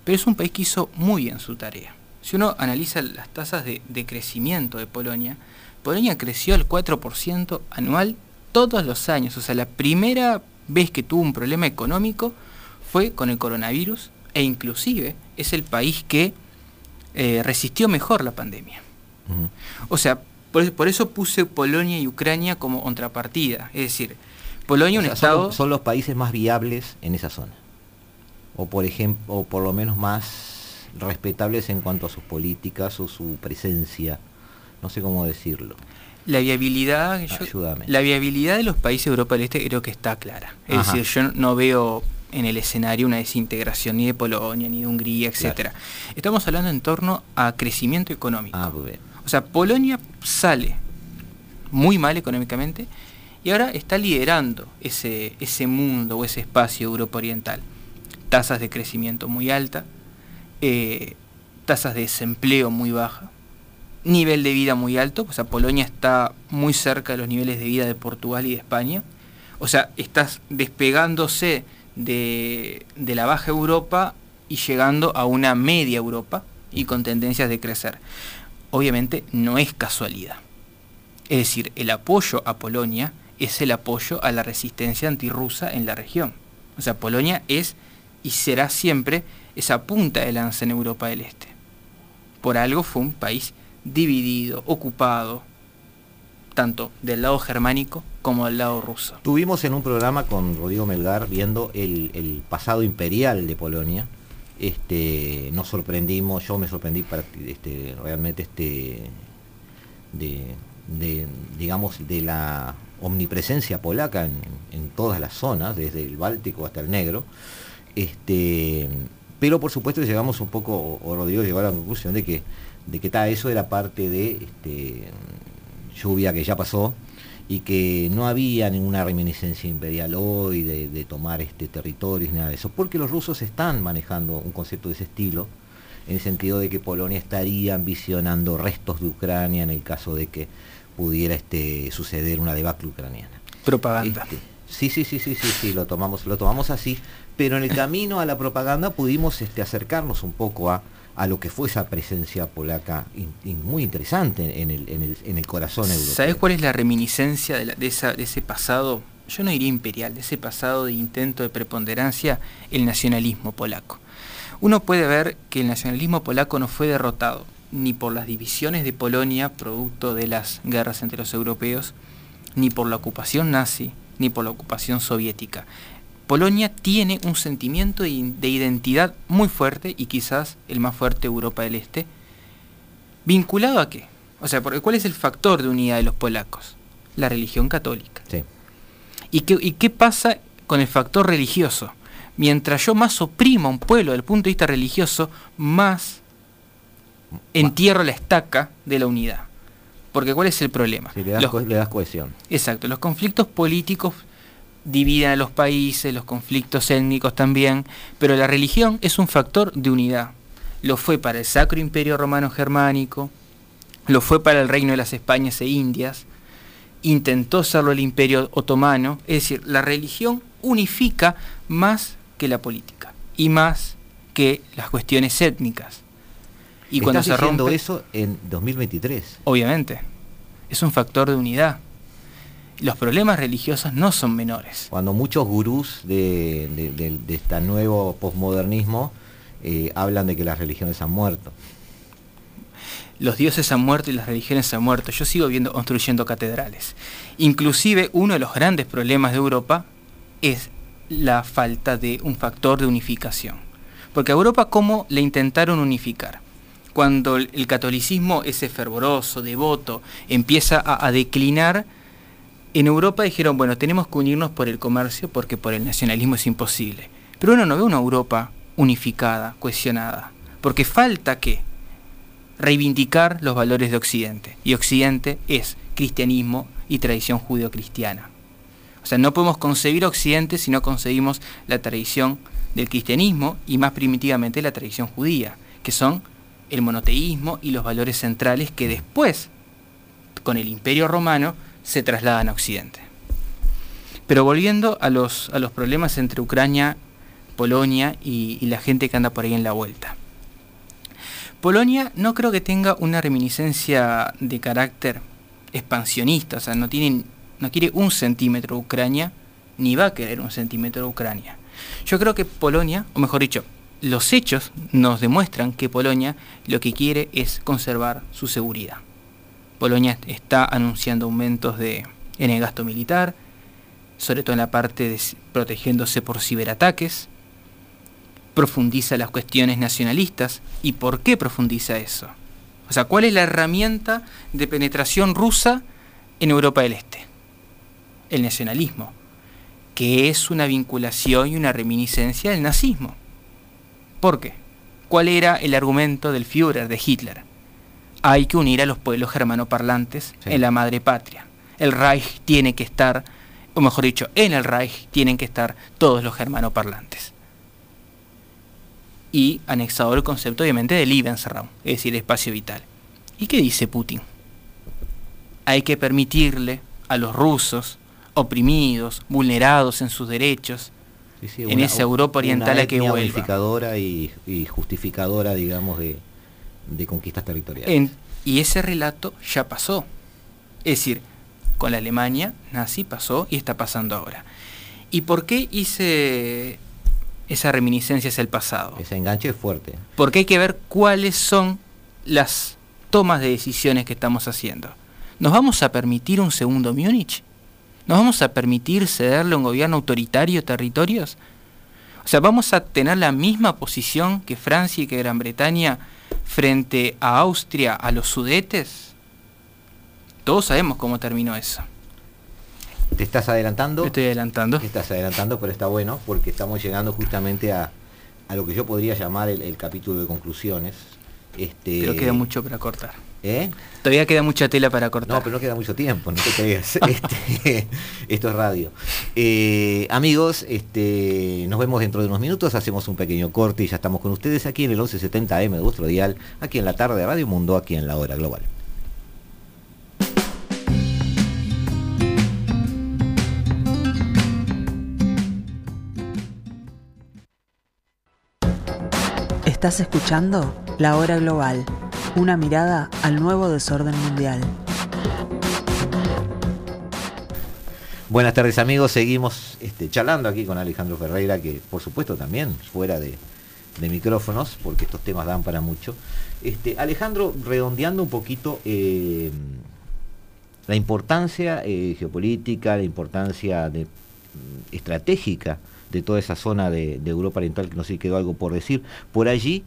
S2: pero es un país que hizo muy bien su tarea. Si uno analiza las tasas de, crecimiento de Polonia, Polonia creció al 4% anual todos los años. O sea, la primera vez que tuvo un problema económico fue con el coronavirus e inclusive es el país que eh, resistió mejor la pandemia. O sea, por, eso puse Polonia y Ucrania como contrapartida. Es decir, Polonia un estado...
S1: son los países más viables en esa zona o por ejemplo, o por lo menos más respetables en cuanto a sus políticas o su presencia, no sé cómo decirlo.
S2: La viabilidad, la viabilidad de los países de Europa del Este creo que está clara. Es decir, yo no veo en el escenario una desintegración ni de Polonia, ni de Hungría, etcétera. Estamos hablando en torno a crecimiento económico.
S1: Ah,
S2: o sea, Polonia sale muy mal económicamente y ahora está liderando ese, ese mundo o ese espacio Europa Oriental tasas de crecimiento muy alta, eh, tasas de desempleo muy baja, nivel de vida muy alto, o sea, Polonia está muy cerca de los niveles de vida de Portugal y de España, o sea, estás despegándose de, de la baja Europa y llegando a una media Europa y con tendencias de crecer. Obviamente no es casualidad. Es decir, el apoyo a Polonia es el apoyo a la resistencia antirrusa en la región. O sea, Polonia es y será siempre esa punta de lanza en Europa del Este. Por algo fue un país dividido, ocupado, tanto del lado germánico como del lado ruso.
S1: Tuvimos en un programa con Rodrigo Melgar viendo el, pasado imperial de Polonia. Este, nos sorprendimos, yo me sorprendí para, este, realmente este, de, digamos, de la omnipresencia polaca en, todas las zonas, desde el Báltico hasta el Negro. Este, pero por supuesto llegamos un poco, o Rodrigo llegó a la conclusión de que, de que eso era parte de este, lluvia que ya pasó y que no había ninguna reminiscencia imperial hoy de, tomar este territorio ni nada de eso, porque los rusos están manejando un concepto de ese estilo, en el sentido de que Polonia estaría ambicionando restos de Ucrania en el caso de que pudiera este, suceder una debacle ucraniana.
S2: Propaganda.
S1: Este, sí, sí, sí, sí, sí, sí, lo tomamos, lo tomamos así, pero en el camino a la propaganda pudimos este, acercarnos un poco a a lo que fue esa presencia polaca muy interesante en el, en, el, corazón europeo.
S2: ¿Sabes cuál es la reminiscencia de, de, ese pasado? Yo no diría imperial, de ese pasado de intento de preponderancia, el nacionalismo polaco. Uno puede ver que el nacionalismo polaco no fue derrotado ni por las divisiones de Polonia, producto de las guerras entre los europeos, ni por la ocupación nazi, ni por la ocupación soviética. Polonia tiene un sentimiento de identidad muy fuerte y quizás el más fuerte de Europa del Este. ¿Vinculado a qué? O sea, ¿cuál es el factor de unidad de los polacos? La religión católica.
S1: Sí.
S2: ¿Y qué, ¿Y qué pasa con el factor religioso? Mientras yo más oprimo a un pueblo desde el punto de vista religioso, más entierro la estaca de la unidad. Porque ¿cuál es el problema?
S1: le, das le das cohesión.
S2: Exacto, los conflictos políticos dividen a los países, los conflictos étnicos también, pero la religión es un factor de unidad. Lo fue para el Sacro Imperio Romano Germánico, lo fue para el Reino de las Españas e Indias, intentó serlo el Imperio Otomano, es decir, la religión unifica más que la política y más que las cuestiones étnicas.
S1: Y cuando se rompe eso en 2023.
S2: Obviamente, es un factor de unidad los problemas religiosos no son menores.
S1: Cuando muchos gurús de, este nuevo posmodernismo eh, hablan de que las religiones han muerto.
S2: Los dioses han muerto y las religiones han muerto. Yo sigo viendo construyendo catedrales. Inclusive uno de los grandes problemas de Europa es la falta de un factor de unificación. Porque a Europa, ¿cómo le intentaron unificar? Cuando el catolicismo, ese fervoroso, devoto, empieza a declinar, en Europa dijeron, bueno, tenemos que unirnos por el comercio porque por el nacionalismo es imposible. Pero uno no ve una Europa unificada, cohesionada, porque falta que reivindicar los valores de Occidente. Y Occidente es cristianismo y tradición judeocristiana. O sea, no podemos concebir Occidente si no concebimos la tradición del cristianismo y más primitivamente la tradición judía, que son el monoteísmo y los valores centrales que después, con el imperio romano, se trasladan a Occidente. Pero volviendo a los, a los problemas entre Ucrania, Polonia y, la gente que anda por ahí en la vuelta. Polonia no creo que tenga una reminiscencia de carácter expansionista, o sea, no, tiene, no quiere un centímetro Ucrania, ni va a querer un centímetro Ucrania. Yo creo que Polonia, o mejor dicho, los hechos nos demuestran que Polonia lo que quiere es conservar su seguridad. Polonia está anunciando aumentos de, en el gasto militar, sobre todo en la parte de protegiéndose por ciberataques, profundiza las cuestiones nacionalistas. ¿Y por qué profundiza eso? O sea, ¿cuál es la herramienta de penetración rusa en Europa del Este? El nacionalismo, que es una vinculación y una reminiscencia del nazismo. ¿Por qué? ¿Cuál era el argumento del Führer, de Hitler? Hay que unir a los pueblos germanoparlantes en la madre patria. El Reich tiene que estar, o mejor dicho, en el Reich tienen que estar todos los germanoparlantes. Y anexado el concepto obviamente de Lebensraum, es decir, espacio vital. ¿Y qué dice Putin? Hay que permitirle a los rusos, oprimidos, vulnerados en sus derechos, en esa Europa oriental a que
S1: vuelva. y, y justificadora, digamos, de, de conquistas territoriales.
S2: y ese relato ya pasó. Es decir, con la Alemania nazi pasó y está pasando ahora. ¿Y por qué hice esa reminiscencia hacia el pasado?
S1: Ese enganche es fuerte.
S2: Porque hay que ver cuáles son las tomas de decisiones que estamos haciendo. ¿Nos vamos a permitir un segundo Múnich? ¿Nos vamos a permitir cederle a un gobierno autoritario territorios? O sea, ¿vamos a tener la misma posición que Francia y que Gran Bretaña frente a Austria, a los sudetes? Todos sabemos cómo terminó eso.
S1: ¿Te estás adelantando?
S2: Me estoy adelantando.
S1: Te estás adelantando, pero está bueno porque estamos llegando justamente a, lo que yo podría llamar el, capítulo de conclusiones.
S2: Este, pero queda mucho para cortar.
S1: ¿Eh?
S2: Todavía queda mucha tela para cortar.
S1: No, pero no queda mucho tiempo, no te creas. Este, esto es radio. Eh, amigos, este, nos vemos dentro de unos minutos, hacemos un pequeño corte y ya estamos con ustedes aquí en el 1170M de vuestro dial, aquí en la tarde de Radio Mundo, aquí en la hora global.
S3: Estás escuchando La Hora Global, una mirada al nuevo desorden mundial.
S1: Buenas tardes amigos, seguimos este, charlando aquí con Alejandro Ferreira, que por supuesto también fuera de, micrófonos, porque estos temas dan para mucho. Este, Alejandro, redondeando un poquito eh, la importancia eh, geopolítica, la importancia mm, estratégica de toda esa zona de, Europa Oriental, que no sé si quedó algo por decir. Por allí,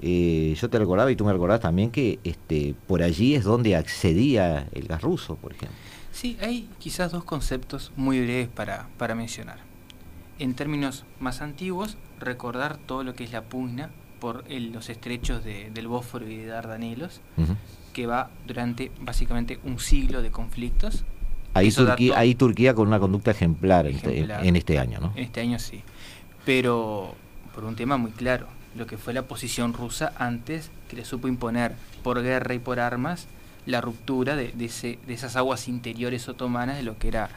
S1: eh, yo te recordaba y tú me recordás también que este, por allí es donde accedía el gas ruso, por ejemplo.
S2: Sí, hay quizás dos conceptos muy breves para, para mencionar. En términos más antiguos, recordar todo lo que es la pugna por los estrechos del Bósforo y de Dardanelos, que va durante básicamente un siglo de conflictos
S1: Ahí, Turquía, ahí Turquía con una conducta ejemplar, este, En, este año, ¿no?
S2: En este año sí. Pero por un tema muy claro, lo que fue la posición rusa antes que le supo imponer por guerra y por armas la ruptura de, ese, de esas aguas interiores otomanas de lo que era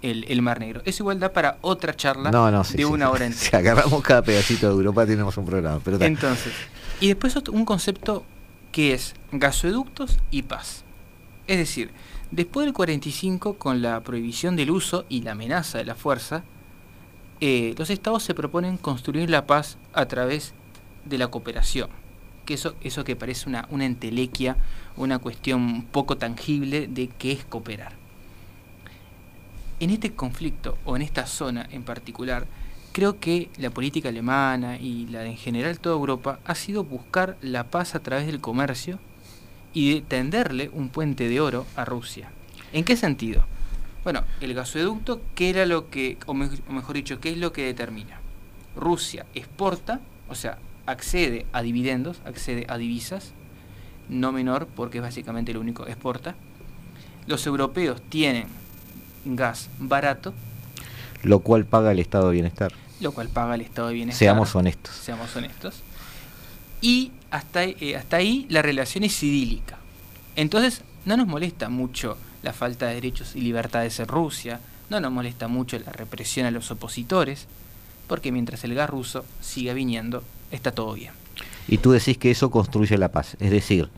S2: el, Mar Negro. Eso igual da para otra charla de una hora entera.
S1: Si agarramos cada pedacito de Europa tenemos un programa. Pero
S2: Entonces, y después un concepto que es gasoductos y paz. Es decir, Después del 45, con la prohibición del uso y la amenaza de la fuerza, eh, los estados se proponen construir la paz a través de la cooperación. Que eso, eso que parece una, una entelequia, una cuestión poco tangible de qué es cooperar. En este conflicto, o en esta zona en particular, creo que la política alemana y la de en general toda Europa ha sido buscar la paz a través del comercio y de tenderle un puente de oro a Rusia. ¿En qué sentido? Bueno, el gasoducto, ¿qué era lo que, o mejor dicho, qué es lo que determina? Rusia exporta, o sea, accede a dividendos, accede a divisas, no menor porque es básicamente lo único que exporta. Los europeos tienen gas barato.
S1: Lo cual paga el estado de bienestar.
S2: Lo cual paga el estado de bienestar.
S1: Seamos honestos.
S2: Seamos honestos. Y hasta, eh, hasta ahí la relación es idílica. Entonces no nos molesta mucho la falta de derechos y libertades en Rusia, no nos molesta mucho la represión a los opositores, porque mientras el gas ruso siga viniendo, está todo bien.
S1: Y tú decís que eso construye la paz, es decir,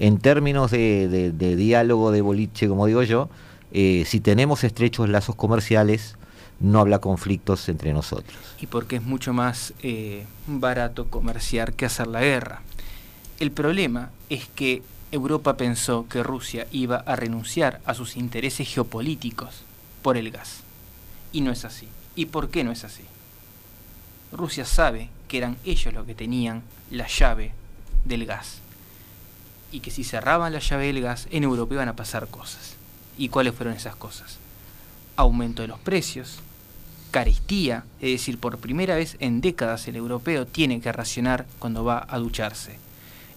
S1: en términos de, diálogo de boliche, como digo yo, eh, si tenemos estrechos lazos comerciales, no habla conflictos entre nosotros.
S2: Y porque es mucho más eh, barato comerciar que hacer la guerra. El problema es que Europa pensó que Rusia iba a renunciar a sus intereses geopolíticos por el gas. Y no es así. ¿Y por qué no es así? Rusia sabe que eran ellos los que tenían la llave del gas. Y que si cerraban la llave del gas, en Europa iban a pasar cosas. ¿Y cuáles fueron esas cosas? Aumento de los precios, caristía, es decir, por primera vez en décadas el europeo tiene que racionar cuando va a ducharse.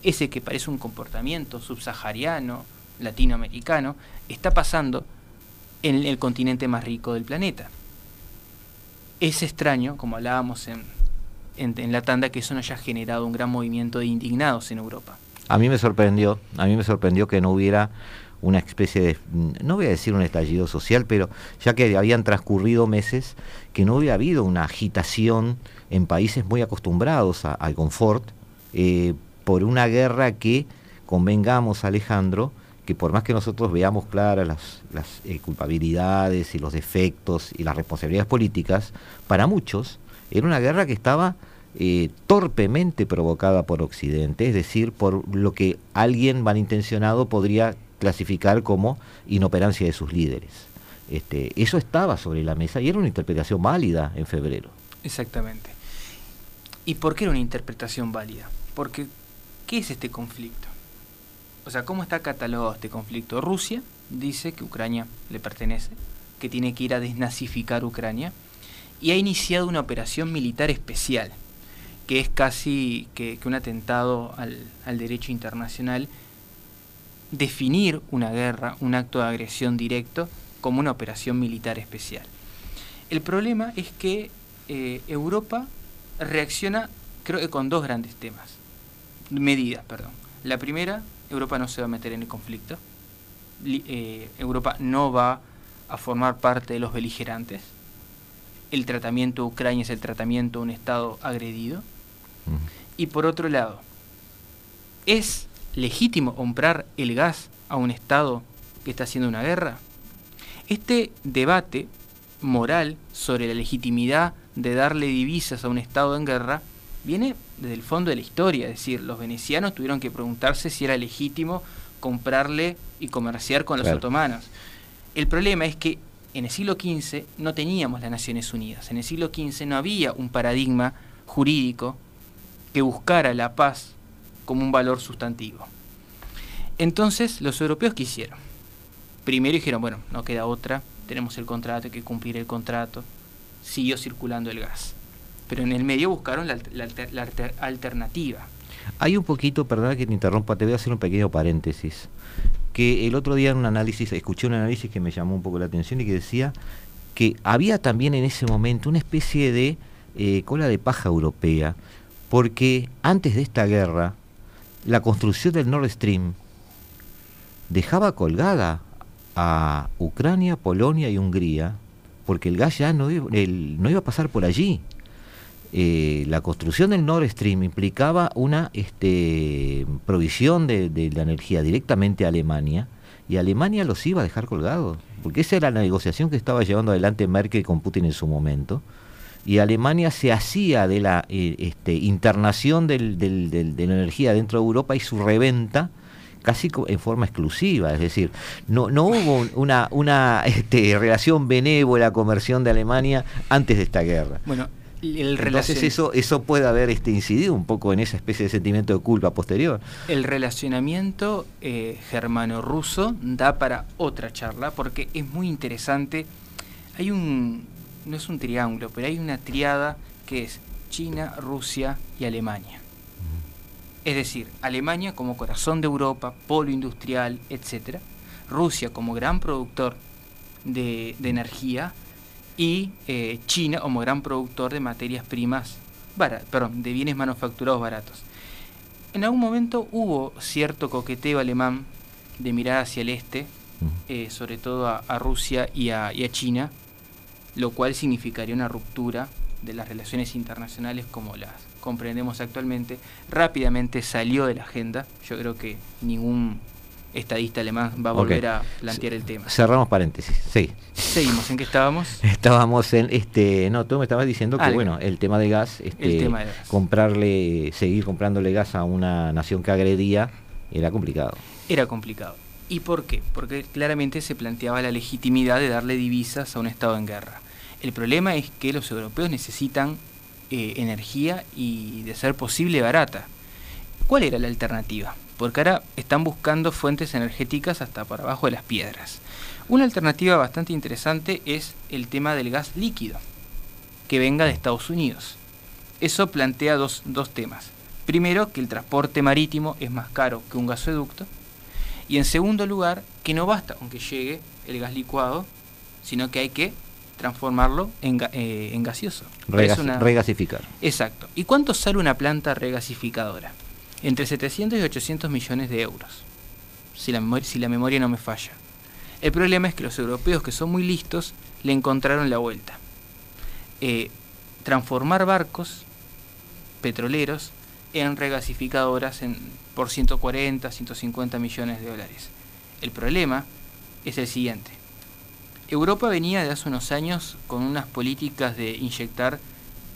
S2: Ese que parece un comportamiento subsahariano, latinoamericano, está pasando en el continente más rico del planeta. Es extraño, como hablábamos en, en, la tanda, que eso no haya generado un gran movimiento de indignados en Europa.
S1: A mí me sorprendió, a mí me sorprendió que no hubiera una especie de, no voy a decir un estallido social, pero ya que habían transcurrido meses, que no había habido una agitación en países muy acostumbrados al confort eh, por una guerra que, convengamos Alejandro, que por más que nosotros veamos claras las, eh, culpabilidades y los defectos y las responsabilidades políticas, para muchos era una guerra que estaba eh, torpemente provocada por Occidente, es decir, por lo que alguien malintencionado podría clasificar como inoperancia de sus líderes. Este, eso estaba sobre la mesa y era una interpretación válida en febrero.
S2: Exactamente. ¿Y por qué era una interpretación válida? Porque, ¿qué es este conflicto? O sea, ¿cómo está catalogado este conflicto? Rusia dice que Ucrania le pertenece, que tiene que ir a desnazificar Ucrania, y ha iniciado una operación militar especial, que es casi que, un atentado al, derecho internacional, definir una guerra, un acto de agresión directo, como una operación militar especial. El problema es que eh, Europa reacciona, creo que con dos grandes temas, medidas, perdón. La primera, Europa no se va a meter en el conflicto. Eh, Europa no va a formar parte de los beligerantes. El tratamiento de Ucrania es el tratamiento de un Estado agredido. Y por otro lado, ¿es legítimo comprar el gas a un Estado que está haciendo una guerra? Este debate moral sobre la legitimidad de darle divisas a un Estado en guerra viene desde el fondo de la historia, es decir, los venecianos tuvieron que preguntarse si era legítimo comprarle y comerciar con los otomanos. El problema es que en el siglo XV no teníamos las Naciones Unidas, en el siglo XV no había un paradigma jurídico que buscara la paz como un valor sustantivo. Entonces los europeos quisieron. Primero dijeron, bueno, no queda otra, tenemos el contrato, hay que cumplir el contrato. Siguió circulando el gas. Pero en el medio buscaron la, alternativa.
S1: Hay un poquito, perdona que te interrumpa, te voy a hacer un pequeño paréntesis. Que el otro día en un análisis, escuché un análisis que me llamó un poco la atención y que decía que había también en ese momento una especie de eh, cola de paja europea, porque antes de esta guerra, la construcción del Nord Stream dejaba colgada a Ucrania, Polonia y Hungría, porque el gas ya no, no iba a pasar por allí. Eh, la construcción del Nord Stream implicaba una este, provisión de, de, la energía directamente a Alemania y Alemania los iba a dejar colgados, porque esa era la negociación que estaba llevando adelante Merkel con Putin en su momento. Y Alemania se hacía de la eh, este, internación del, de la energía dentro de Europa y su reventa casi en forma exclusiva, es decir, no, no hubo una, una este, relación benévola, conversión de Alemania antes de esta guerra. El Entonces eso, eso puede haber este, incidido un poco en esa especie de sentimiento de culpa posterior.
S2: El relacionamiento eh, germano-ruso da para otra charla porque es muy interesante. Hay un, no es un triángulo, pero hay una triada que es China, Rusia y Alemania. Es decir, Alemania como corazón de Europa, polo industrial, etc. Rusia como gran productor de, energía y eh, China como gran productor de materias primas, perdón, de bienes manufacturados baratos. En algún momento hubo cierto coqueteo alemán de mirar hacia el este, eh, sobre todo a, Rusia y a China, lo cual significaría una ruptura de las relaciones internacionales como las comprendemos actualmente, rápidamente salió de la agenda. Yo creo que ningún estadista alemán va a volver a plantear el tema.
S1: Cerramos paréntesis, sí.
S2: Seguimos, ¿en qué estábamos?
S1: Estábamos en, este, no, tú me estabas diciendo que, bueno, el tema de gas, este, comprarle, seguir comprándole gas a una nación que agredía, era complicado.
S2: Era complicado. ¿Y por qué? Porque claramente se planteaba la legitimidad de darle divisas a un Estado en guerra. El problema es que los europeos necesitan eh, energía y de ser posible barata. ¿Cuál era la alternativa? Porque ahora están buscando fuentes energéticas hasta por abajo de las piedras. Una alternativa bastante interesante es el tema del gas líquido, que venga de Estados Unidos. Eso plantea dos, dos temas. Primero, que el transporte marítimo es más caro que un gasoducto. Y en segundo lugar, que no basta con que llegue el gas licuado, sino que hay que transformarlo en, eh, gaseoso.
S1: Regasificar.
S2: Exacto. ¿Y cuánto sale una planta regasificadora? Entre 700 y 800 millones de euros, si la, memoria, no me falla. El problema es que los europeos, que son muy listos, le encontraron la vuelta. Eh, transformar barcos petroleros en regasificadoras en, por 140, 150 millones de dólares. El problema es el siguiente Europa venía de hace unos años con unas políticas de inyectar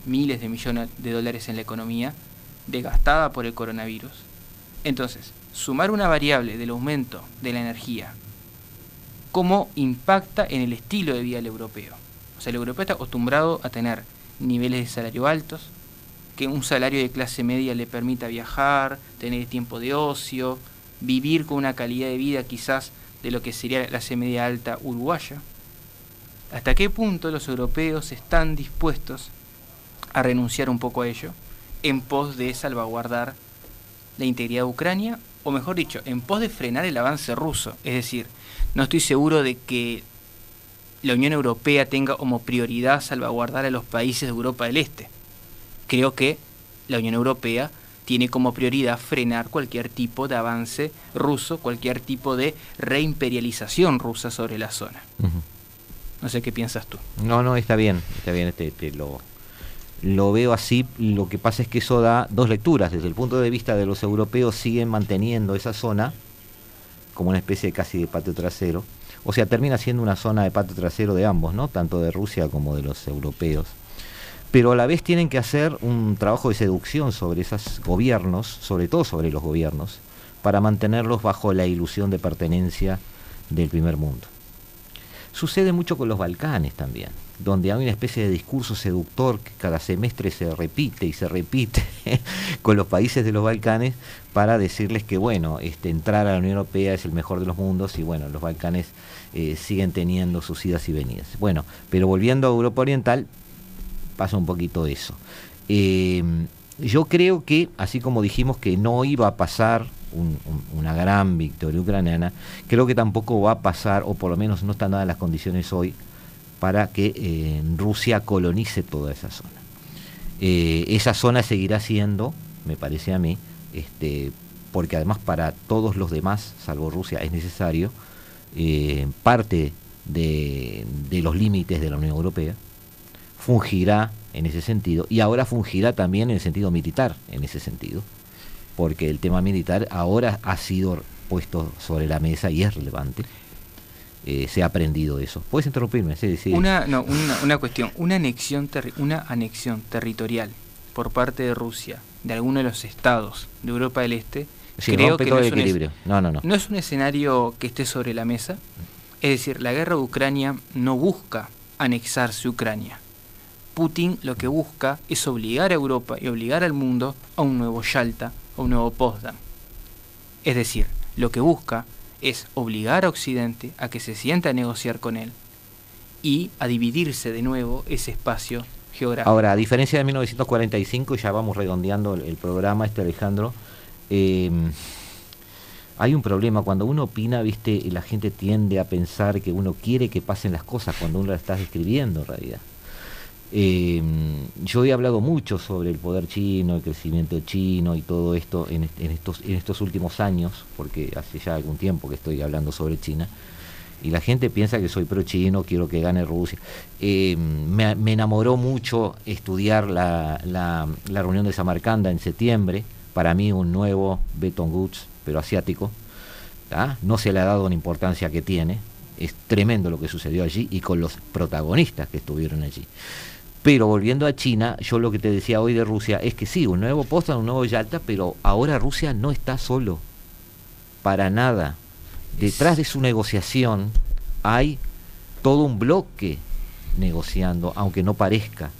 S2: miles de millones de dólares en la economía, desgastada por el coronavirus. Entonces, sumar una variable del aumento de la energía, cómo impacta en el estilo de vida del europeo. O sea, el europeo está acostumbrado a tener niveles de salario altos, que un salario de clase media le permita viajar, tener tiempo de ocio, vivir con una calidad de vida quizás de lo que sería la clase media alta uruguaya. ¿Hasta qué punto los europeos están dispuestos a renunciar un poco a ello en pos de salvaguardar la integridad de Ucrania, o mejor dicho, en pos de frenar el avance ruso? Es decir, no estoy seguro de que la Unión Europea tenga como prioridad salvaguardar a los países de Europa del Este. Creo que la Unión Europea tiene como prioridad frenar cualquier tipo de avance ruso, cualquier tipo de reimperialización rusa sobre la zona. No sé qué piensas tú.
S1: No, no, está bien, está bien, este, este, lo, lo veo así. Lo que pasa es que eso da dos lecturas. Desde el punto de vista de los europeos siguen manteniendo esa zona como una especie casi de patio trasero. O sea, termina siendo una zona de patio trasero de ambos, ¿no? Tanto de Rusia como de los europeos. Pero a la vez tienen que hacer un trabajo de seducción sobre esos gobiernos, sobre todo sobre los gobiernos, para mantenerlos bajo la ilusión de pertenencia del primer mundo. Sucede mucho con los Balcanes también, donde hay una especie de discurso seductor que cada semestre se repite y se repite con los países de los Balcanes para decirles que bueno, este, entrar a la Unión Europea es el mejor de los mundos y bueno, los Balcanes eh, siguen teniendo sus idas y venidas. Bueno, pero volviendo a Europa Oriental, pasa un poquito eso. Eh, yo creo que, así como dijimos que no iba a pasar una gran victoria ucraniana, creo que tampoco va a pasar, o por lo menos no están dadas las condiciones hoy, para que eh, Rusia colonice toda esa zona. esa zona seguirá siendo, me parece a mí, este, porque además para todos los demás, salvo Rusia, es necesario eh, parte de, los límites de la Unión Europea, fungirá en ese sentido y ahora fungirá también en el sentido militar, en ese sentido, porque el tema militar ahora ha sido puesto sobre la mesa y es relevante. Eh, se ha aprendido eso. ¿Puedes interrumpirme? Sí, sí.
S2: Una, no, una, una, cuestión, una anexión, una anexión territorial por parte de Rusia de alguno de los estados de Europa del Este, creo que no es, un no, no, no. no es un escenario que esté sobre la mesa. Es decir, la guerra de Ucrania no busca anexarse Ucrania. Putin lo que busca es obligar a Europa y obligar al mundo a un nuevo Yalta, un nuevo Potsdam. Es decir, lo que busca es obligar a Occidente a que se sienta a negociar con él y a dividirse de nuevo ese espacio
S1: Ahora, a diferencia de 1945, ya vamos redondeando el, programa, este Alejandro, eh, hay un problema. Cuando uno opina, viste, la gente tiende a pensar que uno quiere que pasen las cosas cuando uno las está escribiendo en realidad. Eh, yo he hablado mucho sobre el poder chino, el crecimiento chino y todo esto en, estos, últimos años, porque hace ya algún tiempo que estoy hablando sobre China y la gente piensa que soy pro chino, quiero que gane Rusia. Eh, me, enamoró mucho estudiar la, reunión de Samarcanda en septiembre, para mí un nuevo Beton Woods, pero asiático. No se le ha dado la importancia que tiene, es tremendo lo que sucedió allí y con los protagonistas que estuvieron allí. Pero volviendo a China, yo lo que te decía hoy de Rusia es que sí, un nuevo posta, un nuevo Yalta, pero ahora Rusia no está solo, para nada detrás de su negociación hay todo un bloque negociando, aunque no parezca.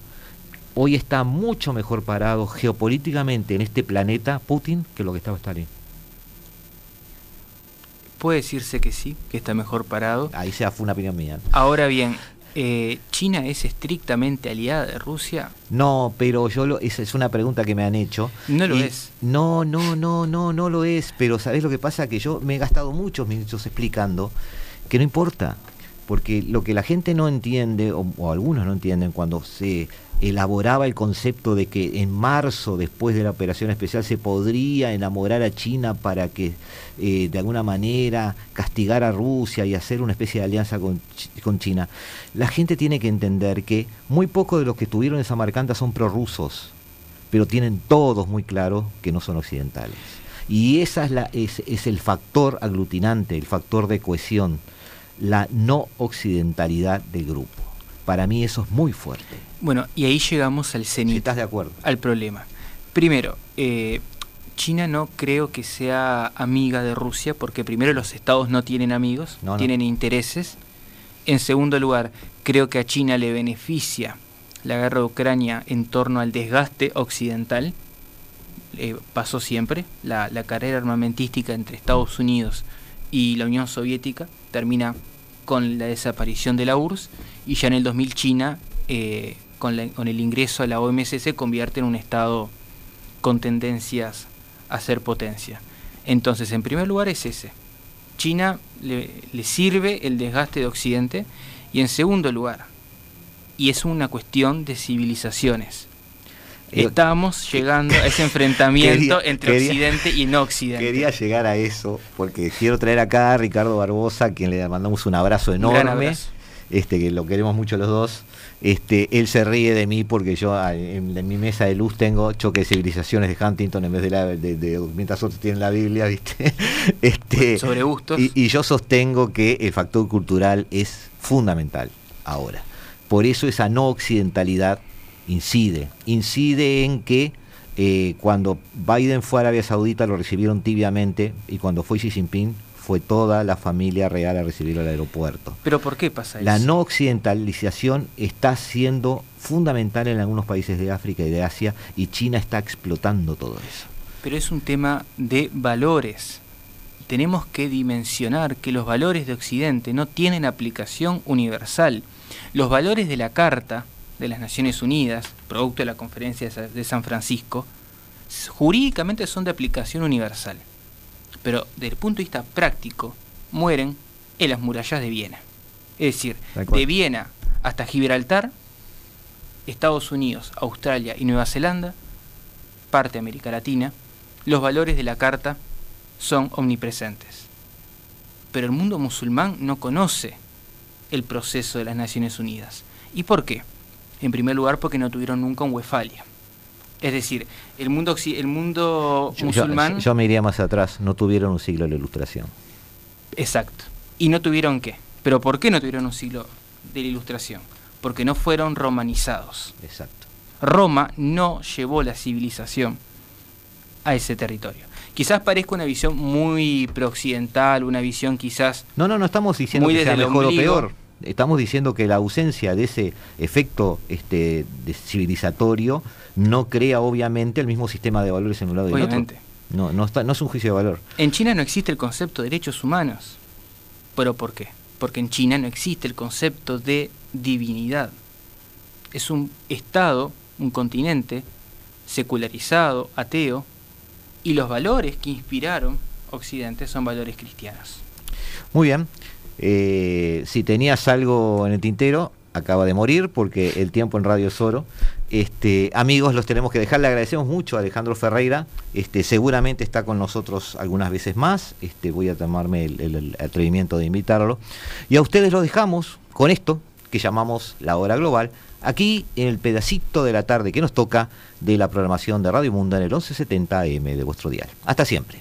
S1: Hoy está mucho mejor parado geopolíticamente en este planeta Putin que lo que estaba Stalin.
S2: Puede decirse que sí, que está mejor parado.
S1: Ahí se fue una opinión mía.
S2: Ahora bien, eh, ¿China es estrictamente aliada de Rusia?
S1: No, pero yo lo, esa es una pregunta que me han hecho.
S2: No lo es.
S1: No, no, no, no, no lo es. Pero ¿sabés lo que pasa? Que yo me he gastado muchos minutos explicando que no importa. Porque lo que la gente no entiende, o algunos no entienden cuando se elaboraba el concepto de que en marzo, después de la operación especial, se podría enamorar a China para que eh, de alguna manera castigar a Rusia y hacer una especie de alianza con, China. La gente tiene que entender que muy pocos de los que estuvieron en Samarcanda son prorrusos, pero tienen todos muy claro que no son occidentales. Y esa es, es, es el factor aglutinante, el factor de cohesión, la no occidentalidad del grupo. Para mí eso es muy fuerte.
S2: Bueno, y ahí llegamos al cenit.
S1: estás de acuerdo.
S2: Al problema. Primero, eh, China no creo que sea amiga de Rusia porque primero los estados no tienen amigos, tienen intereses. En segundo lugar, creo que a China le beneficia la guerra de Ucrania en torno al desgaste occidental. Eh, pasó siempre. La, carrera armamentística entre Estados Unidos y la Unión Soviética termina con la desaparición de la URSS y ya en el 2000 China, eh, con, con el ingreso a la OMS, se convierte en un Estado con tendencias a ser potencia. Entonces, en primer lugar es ese. China le, sirve el desgaste de Occidente y en segundo lugar, y es una cuestión de civilizaciones. Estamos llegando a ese enfrentamiento entre Occidente y no Occidente.
S1: Quería llegar a eso, porque quiero traer acá a Ricardo Barbosa, a quien le mandamos un abrazo enorme, este que lo queremos mucho los dos. Este, él se ríe de mí porque yo ah, en, mi mesa de luz tengo choque de civilizaciones de Huntington en vez de la de, mientras otros tienen la Biblia, ¿viste? Este,
S2: Sobre gustos.
S1: Y, yo sostengo que el factor cultural es fundamental ahora. Por eso esa no occidentalidad incide. Incide en que eh, cuando Biden fue a Arabia Saudita lo recibieron tibiamente y cuando fue Xi Jinping fue toda la familia real a recibirlo al aeropuerto.
S2: ¿Pero por qué pasa eso?
S1: La no occidentalización está siendo fundamental en algunos países de África y de Asia y China está explotando todo eso.
S2: Pero es un tema de valores. Tenemos que dimensionar que los valores de Occidente no tienen aplicación universal. Los valores de la Carta de las Naciones Unidas, producto de la conferencia de San Francisco, jurídicamente son de aplicación universal pero desde el punto de vista práctico, mueren en las murallas de Viena. Es decir, de Viena hasta Gibraltar, Estados Unidos, Australia y Nueva Zelanda, parte de América Latina, los valores de la Carta son omnipresentes. Pero el mundo musulmán no conoce el proceso de las Naciones Unidas. ¿Y por qué? En primer lugar, porque no tuvieron nunca un Westfalia. Es decir, el mundo, el mundo musulmán...
S1: Yo, me iría más atrás, no tuvieron un siglo de la ilustración.
S2: Exacto. ¿Y no tuvieron qué? ¿Pero por qué no tuvieron un siglo de la ilustración? Porque no fueron romanizados.
S1: Exacto.
S2: Roma no llevó la civilización a ese territorio. Quizás parezca una visión muy preoccidental, una visión quizás...
S1: No, no, no estamos diciendo que sea mejor o peor. Estamos diciendo que la ausencia de ese efecto este, de civilizatorio no crea obviamente el mismo sistema de valores en un lado y en otro. No, no, está, no es un juicio de valor.
S2: En China no existe el concepto de derechos humanos. ¿Pero por qué? Porque en China no existe el concepto de divinidad. Es un estado, un continente secularizado, ateo, y los valores que inspiraron Occidente son valores cristianos.
S1: Muy bien. Eh, si tenías algo en el tintero, acaba de morir porque el tiempo en Radio Soro. Este, amigos, los tenemos que dejar. Le agradecemos mucho a Alejandro Ferreira. Este, seguramente está con nosotros algunas veces más. Este, voy a tomarme el, atrevimiento de invitarlo. Y a ustedes los dejamos con esto que llamamos la hora global. Aquí en el pedacito de la tarde que nos toca de la programación de Radio Mundo en el 1170 AM de vuestro dial. Hasta siempre.